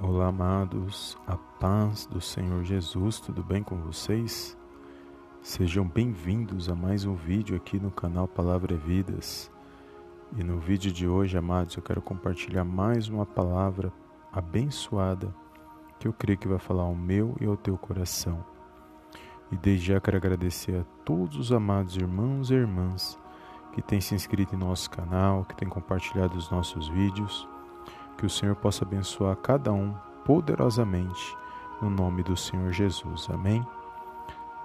Olá, amados, a paz do Senhor Jesus, tudo bem com vocês? Sejam bem-vindos a mais um vídeo aqui no canal Palavra é Vidas. E no vídeo de hoje, amados, eu quero compartilhar mais uma palavra abençoada que eu creio que vai falar ao meu e ao teu coração. E desde já quero agradecer a todos os amados irmãos e irmãs que têm se inscrito em nosso canal, que têm compartilhado os nossos vídeos que o Senhor possa abençoar cada um poderosamente no nome do Senhor Jesus. Amém?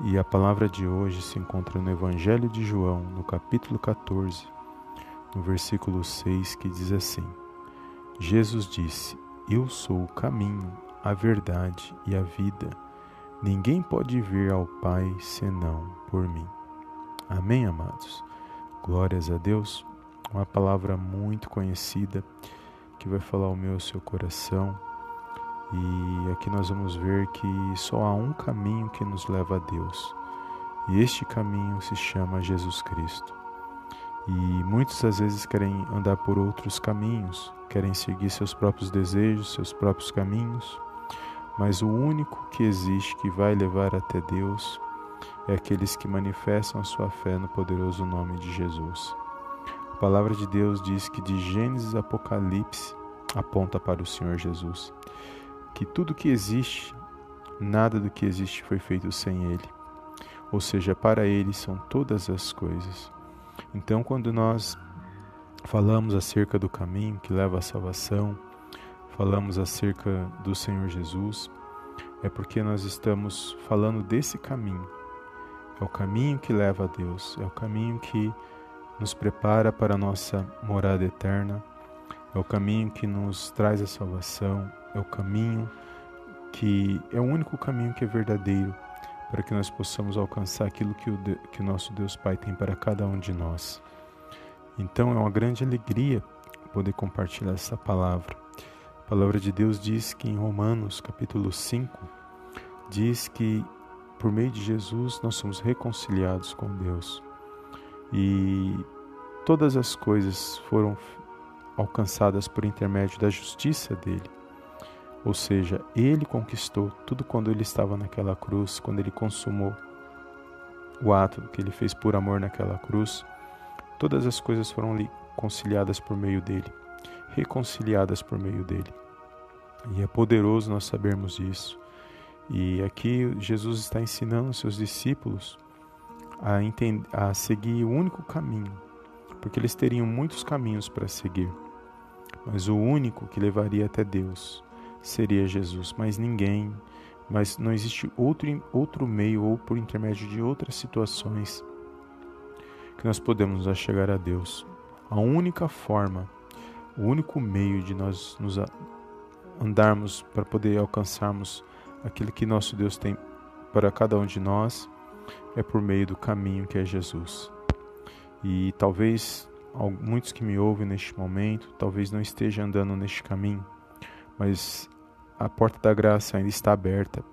E a palavra de hoje se encontra no Evangelho de João, no capítulo 14, no versículo 6, que diz assim: Jesus disse: Eu sou o caminho, a verdade e a vida. Ninguém pode vir ao Pai senão por mim. Amém, amados? Glórias a Deus. Uma palavra muito conhecida que vai falar o meu o seu coração. E aqui nós vamos ver que só há um caminho que nos leva a Deus. E este caminho se chama Jesus Cristo. E muitos às vezes querem andar por outros caminhos, querem seguir seus próprios desejos, seus próprios caminhos, mas o único que existe que vai levar até Deus é aqueles que manifestam a sua fé no poderoso nome de Jesus. Palavra de Deus diz que de Gênesis a Apocalipse aponta para o Senhor Jesus. Que tudo que existe, nada do que existe foi feito sem Ele. Ou seja, para Ele são todas as coisas. Então, quando nós falamos acerca do caminho que leva à salvação, falamos acerca do Senhor Jesus, é porque nós estamos falando desse caminho. É o caminho que leva a Deus, é o caminho que nos prepara para a nossa morada eterna, é o caminho que nos traz a salvação, é o caminho que é o único caminho que é verdadeiro para que nós possamos alcançar aquilo que o, que o nosso Deus Pai tem para cada um de nós. Então é uma grande alegria poder compartilhar essa palavra. A palavra de Deus diz que em Romanos capítulo 5 diz que por meio de Jesus nós somos reconciliados com Deus e todas as coisas foram alcançadas por intermédio da justiça dele. Ou seja, ele conquistou tudo quando ele estava naquela cruz, quando ele consumou o ato que ele fez por amor naquela cruz. Todas as coisas foram conciliadas por meio dele, reconciliadas por meio dele. E é poderoso nós sabermos isso. E aqui Jesus está ensinando seus discípulos a, entender, a seguir o único caminho, porque eles teriam muitos caminhos para seguir, mas o único que levaria até Deus seria Jesus, mas ninguém, mas não existe outro, outro meio ou por intermédio de outras situações que nós podemos nos chegar a Deus. A única forma, o único meio de nós nos andarmos para poder alcançarmos aquilo que nosso Deus tem para cada um de nós é por meio do caminho que é Jesus. E talvez muitos que me ouvem neste momento, talvez não estejam andando neste caminho, mas a porta da graça ainda está aberta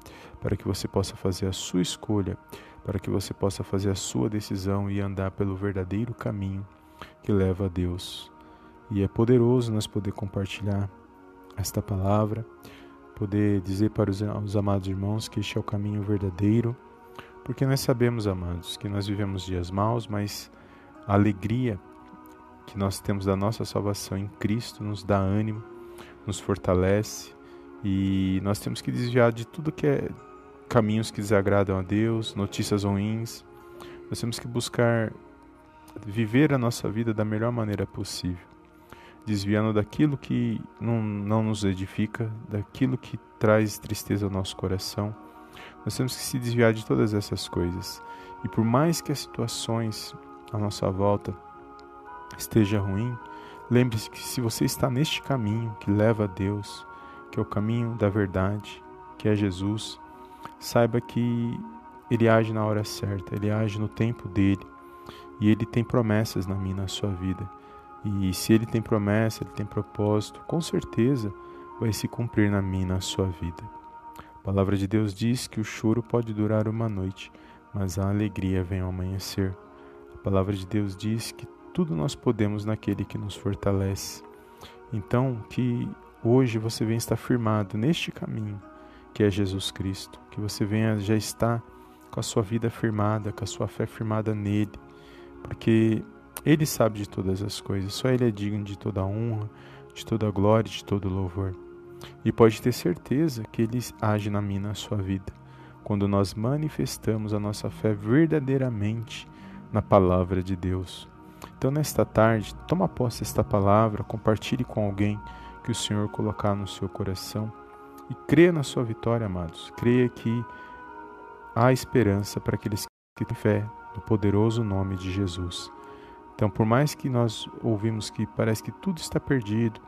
para que você possa fazer a sua escolha, para que você possa fazer a sua decisão e andar pelo verdadeiro caminho que leva a Deus. E é poderoso nós poder compartilhar esta palavra, poder dizer para os, os amados irmãos que este é o caminho verdadeiro porque nós sabemos, amados, que nós vivemos dias maus, mas a alegria que nós temos da nossa salvação em Cristo nos dá ânimo, nos fortalece e nós temos que desviar de tudo que é caminhos que desagradam a Deus, notícias ruins. Nós temos que buscar viver a nossa vida da melhor maneira possível, desviando daquilo que não, não nos edifica, daquilo que traz tristeza ao nosso coração nós temos que se desviar de todas essas coisas. E por mais que as situações à nossa volta esteja ruim, lembre-se que se você está neste caminho que leva a Deus, que é o caminho da verdade, que é Jesus, saiba que ele age na hora certa, ele age no tempo dele. E ele tem promessas na minha na sua vida. E se ele tem promessa, ele tem propósito, com certeza vai se cumprir na minha na sua vida. A palavra de Deus diz que o choro pode durar uma noite, mas a alegria vem ao amanhecer. A palavra de Deus diz que tudo nós podemos naquele que nos fortalece. Então, que hoje você venha estar firmado neste caminho que é Jesus Cristo, que você venha já estar com a sua vida firmada, com a sua fé firmada nele, porque ele sabe de todas as coisas, só ele é digno de toda honra, de toda glória, de todo louvor. E pode ter certeza que ele age na minha na sua vida, quando nós manifestamos a nossa fé verdadeiramente na palavra de Deus. Então, nesta tarde, toma posse desta palavra, compartilhe com alguém que o Senhor colocar no seu coração e creia na sua vitória, amados. Creia que há esperança para aqueles que têm fé no poderoso nome de Jesus. Então, por mais que nós ouvimos que parece que tudo está perdido,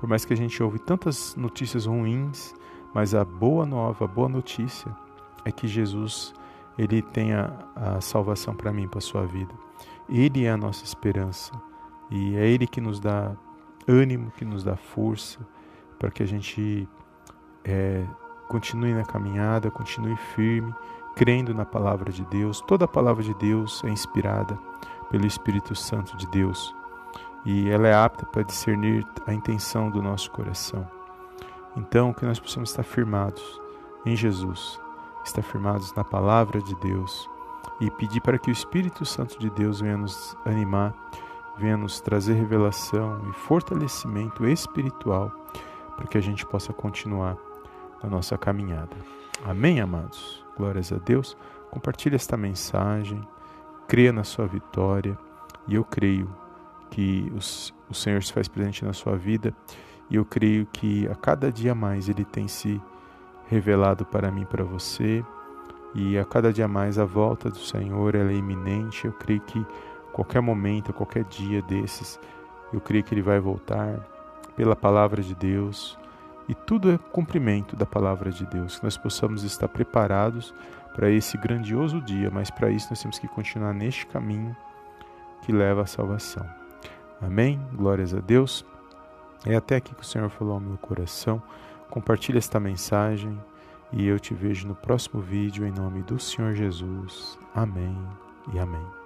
por mais que a gente ouve tantas notícias ruins, mas a boa nova, a boa notícia é que Jesus ele tem a, a salvação para mim, para a sua vida. Ele é a nossa esperança e é Ele que nos dá ânimo, que nos dá força para que a gente é, continue na caminhada, continue firme, crendo na palavra de Deus. Toda a palavra de Deus é inspirada pelo Espírito Santo de Deus e ela é apta para discernir a intenção do nosso coração. Então, que nós possamos estar firmados em Jesus, estar firmados na palavra de Deus e pedir para que o Espírito Santo de Deus venha nos animar, venha nos trazer revelação e fortalecimento espiritual para que a gente possa continuar na nossa caminhada. Amém, amados? Glórias a Deus. Compartilhe esta mensagem, creia na sua vitória e eu creio que os, o Senhor se faz presente na sua vida e eu creio que a cada dia mais Ele tem se revelado para mim, para você e a cada dia mais a volta do Senhor é iminente. Eu creio que qualquer momento, qualquer dia desses, eu creio que Ele vai voltar pela palavra de Deus e tudo é cumprimento da palavra de Deus, que nós possamos estar preparados para esse grandioso dia, mas para isso nós temos que continuar neste caminho que leva à salvação. Amém? Glórias a Deus. É até aqui que o Senhor falou ao meu coração. Compartilhe esta mensagem e eu te vejo no próximo vídeo em nome do Senhor Jesus. Amém e amém.